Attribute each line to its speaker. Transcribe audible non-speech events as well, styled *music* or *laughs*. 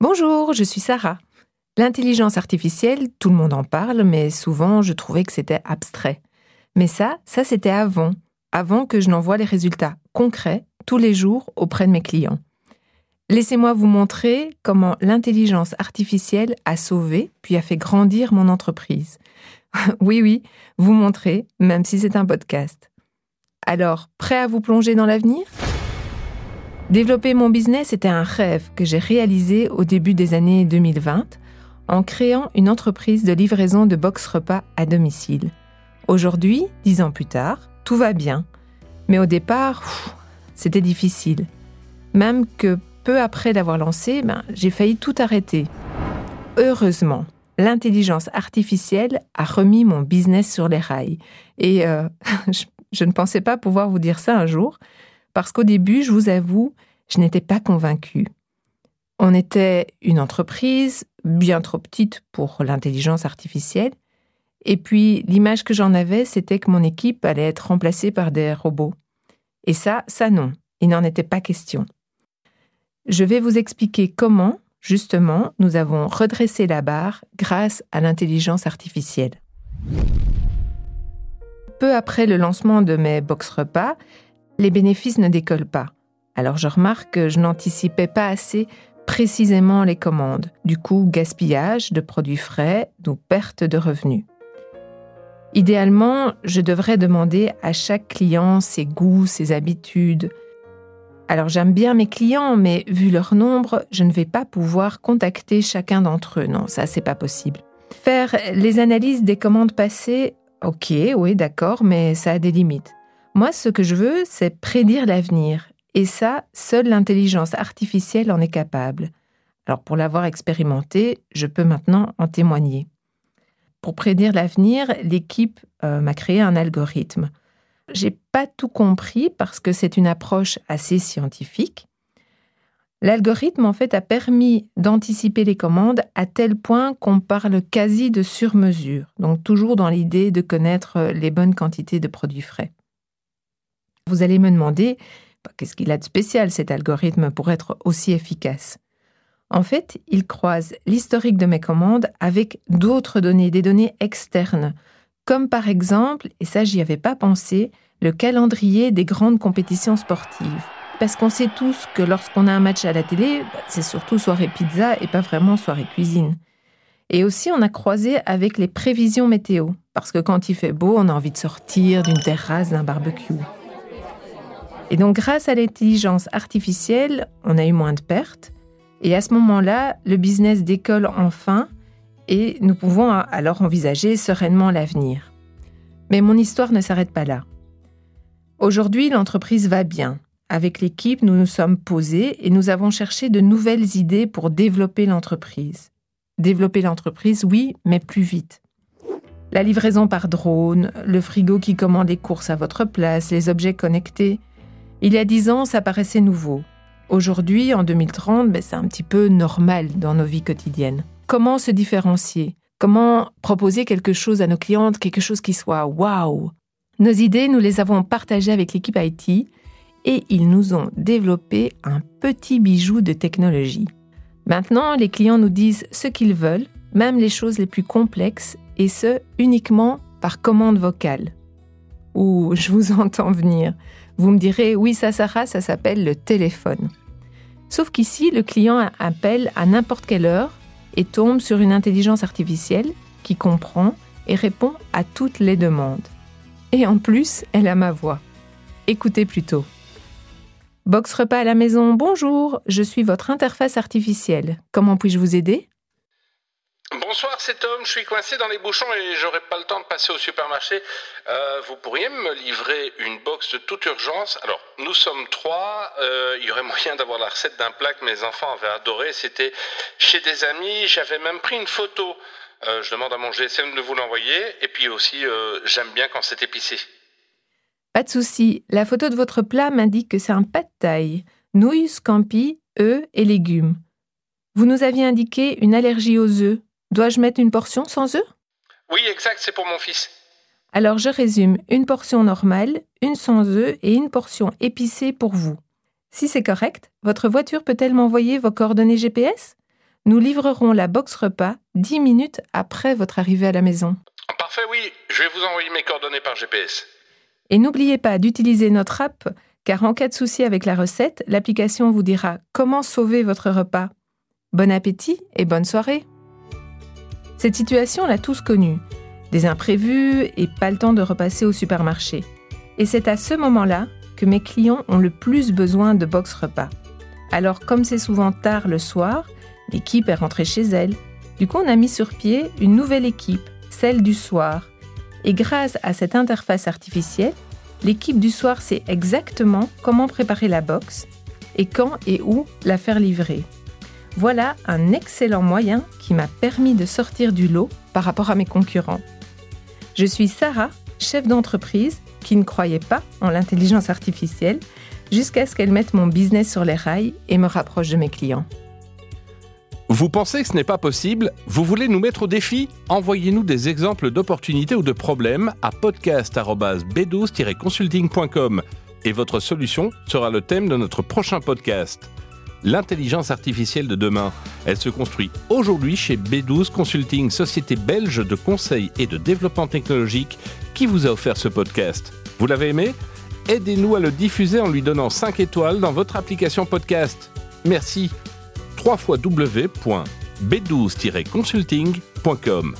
Speaker 1: Bonjour, je suis Sarah. L'intelligence artificielle, tout le monde en parle, mais souvent je trouvais que c'était abstrait. Mais ça, ça c'était avant, avant que je n'envoie les résultats concrets tous les jours auprès de mes clients. Laissez-moi vous montrer comment l'intelligence artificielle a sauvé puis a fait grandir mon entreprise. *laughs* oui, oui, vous montrer, même si c'est un podcast. Alors, prêt à vous plonger dans l'avenir? Développer mon business était un rêve que j'ai réalisé au début des années 2020 en créant une entreprise de livraison de box repas à domicile. Aujourd'hui, dix ans plus tard, tout va bien. Mais au départ, c'était difficile. Même que peu après l'avoir lancé, ben, j'ai failli tout arrêter. Heureusement, l'intelligence artificielle a remis mon business sur les rails. Et euh, *laughs* je, ne pensais pas pouvoir vous dire ça un jour, parce qu'au début, je vous avoue, je n'étais pas convaincue. On était une entreprise bien trop petite pour l'intelligence artificielle, et puis l'image que j'en avais, c'était que mon équipe allait être remplacée par des robots. Et ça, ça non, il n'en était pas question. Je vais vous expliquer comment, justement, nous avons redressé la barre grâce à l'intelligence artificielle. Peu après le lancement de mes box repas, les bénéfices ne décollent pas. Alors je remarque que je n'anticipais pas assez précisément les commandes. Du coup, gaspillage de produits frais, ou perte de revenus. Idéalement, je devrais demander à chaque client ses goûts, ses habitudes, alors j'aime bien mes clients, mais vu leur nombre, je ne vais pas pouvoir contacter chacun d'entre eux. Non, ça c'est pas possible. Faire les analyses des commandes passées, ok, oui, d'accord, mais ça a des limites. Moi, ce que je veux, c'est prédire l'avenir. Et ça, seule l'intelligence artificielle en est capable. Alors pour l'avoir expérimenté, je peux maintenant en témoigner. Pour prédire l'avenir, l'équipe euh, m'a créé un algorithme. J'ai pas tout compris parce que c'est une approche assez scientifique. L'algorithme, en fait, a permis d'anticiper les commandes à tel point qu'on parle quasi de sur-mesure, donc toujours dans l'idée de connaître les bonnes quantités de produits frais. Vous allez me demander, bah, qu'est-ce qu'il a de spécial cet algorithme pour être aussi efficace? En fait, il croise l'historique de mes commandes avec d'autres données, des données externes, comme par exemple, et ça j'y avais pas pensé, le calendrier des grandes compétitions sportives. Parce qu'on sait tous que lorsqu'on a un match à la télé, bah, c'est surtout soirée pizza et pas vraiment soirée cuisine. Et aussi, on a croisé avec les prévisions météo, parce que quand il fait beau, on a envie de sortir d'une terrasse, d'un barbecue. Et donc, grâce à l'intelligence artificielle, on a eu moins de pertes. Et à ce moment-là, le business décolle enfin et nous pouvons alors envisager sereinement l'avenir. Mais mon histoire ne s'arrête pas là. Aujourd'hui, l'entreprise va bien. Avec l'équipe, nous nous sommes posés et nous avons cherché de nouvelles idées pour développer l'entreprise. Développer l'entreprise, oui, mais plus vite. La livraison par drone, le frigo qui commande les courses à votre place, les objets connectés. Il y a dix ans, ça paraissait nouveau. Aujourd'hui, en 2030, ben, c'est un petit peu normal dans nos vies quotidiennes. Comment se différencier? Comment proposer quelque chose à nos clientes, quelque chose qui soit waouh? Nos idées, nous les avons partagées avec l'équipe IT et ils nous ont développé un petit bijou de technologie. Maintenant, les clients nous disent ce qu'ils veulent, même les choses les plus complexes, et ce, uniquement par commande vocale. Ou je vous *laughs* entends venir. Vous me direz, oui, ça, Sarah, ça s'appelle le téléphone. Sauf qu'ici, le client appelle à n'importe quelle heure et tombe sur une intelligence artificielle qui comprend et répond à toutes les demandes. Et en plus, elle a ma voix. Écoutez plutôt. Box repas à la maison, bonjour, je suis votre interface artificielle. Comment puis-je vous aider?
Speaker 2: Bonsoir, c'est Tom. Je suis coincé dans les bouchons et j'aurai pas le temps de passer au supermarché. Euh, vous pourriez me livrer une box de toute urgence? Alors, nous sommes trois. Euh, il y aurait moyen d'avoir la recette d'un plat que mes enfants avaient adoré. C'était chez des amis. J'avais même pris une photo. Euh, je demande à mon GSM de vous l'envoyer. Et puis aussi, j'aime bien quand c'est épicé.
Speaker 1: Pas de souci. La photo de votre plat m'indique que c'est un pas de taille. Nouilles, scampi, œufs et légumes. Vous nous aviez indiqué une allergie aux œufs. Dois-je mettre une portion sans œufs
Speaker 2: Oui, exact, c'est pour mon fils.
Speaker 1: Alors je résume, une portion normale, une sans œufs et une portion épicée pour vous. Si c'est correct, votre voiture peut-elle m'envoyer vos coordonnées GPS Nous livrerons la box repas 10 minutes après votre arrivée à la maison.
Speaker 2: Parfait, oui. Je vais vous envoyer mes coordonnées par GPS.
Speaker 1: Et n'oubliez pas d'utiliser notre app, car en cas de souci avec la recette, l'application vous dira comment sauver votre repas. Bon appétit et bonne soirée. Cette situation, on l'a tous connue. Des imprévus et pas le temps de repasser au supermarché. Et c'est à ce moment-là que mes clients ont le plus besoin de box repas. Alors, comme c'est souvent tard le soir, l'équipe est rentrée chez elle. Du coup, on a mis sur pied une nouvelle équipe, celle du soir. Et grâce à cette interface artificielle, l'équipe du soir sait exactement comment préparer la box et quand et où la faire livrer. Voilà un excellent moyen qui m'a permis de sortir du lot par rapport à mes concurrents. Je suis Sarah, chef d'entreprise qui ne croyait pas en l'intelligence artificielle jusqu'à ce qu'elle mette mon business sur les rails et me rapproche de mes clients.
Speaker 2: Vous pensez que ce n'est pas possible? Vous voulez nous mettre au défi? Envoyez-nous des exemples d'opportunités ou de problèmes à podcast.b12-consulting.com et votre solution sera le thème de notre prochain podcast. L'intelligence artificielle de demain, elle se construit aujourd'hui chez B12 Consulting, société belge de conseil et de développement technologique qui vous a offert ce podcast. Vous l'avez aimé? Aidez-nous à le diffuser en lui donnant 5 étoiles dans votre application podcast. Merci. www.b12-consulting.com